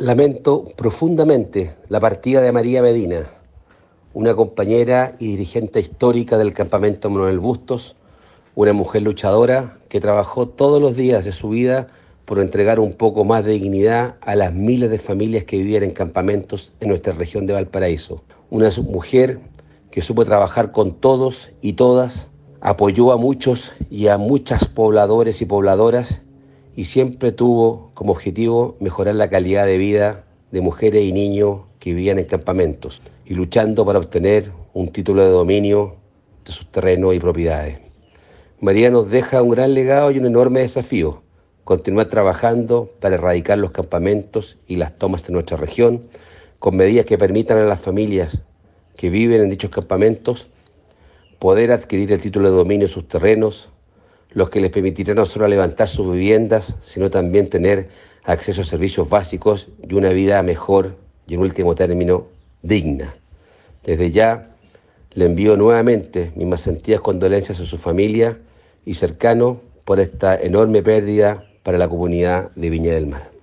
Lamento profundamente la partida de María Medina, una compañera y dirigente histórica del campamento Manuel Bustos, una mujer luchadora que trabajó todos los días de su vida por entregar un poco más de dignidad a las miles de familias que vivían en campamentos en nuestra región de Valparaíso. Una mujer que supo trabajar con todos y todas, apoyó a muchos y a muchas pobladores y pobladoras y siempre tuvo como objetivo mejorar la calidad de vida de mujeres y niños que vivían en campamentos y luchando para obtener un título de dominio de sus terrenos y propiedades. María nos deja un gran legado y un enorme desafío, continuar trabajando para erradicar los campamentos y las tomas de nuestra región, con medidas que permitan a las familias que viven en dichos campamentos poder adquirir el título de dominio de sus terrenos, los que les permitirán no solo levantar sus viviendas, sino también tener acceso a servicios básicos y una vida mejor y en último término digna. Desde ya le envío nuevamente mis más sentidas condolencias a su familia y cercano por esta enorme pérdida para la comunidad de Viña del Mar.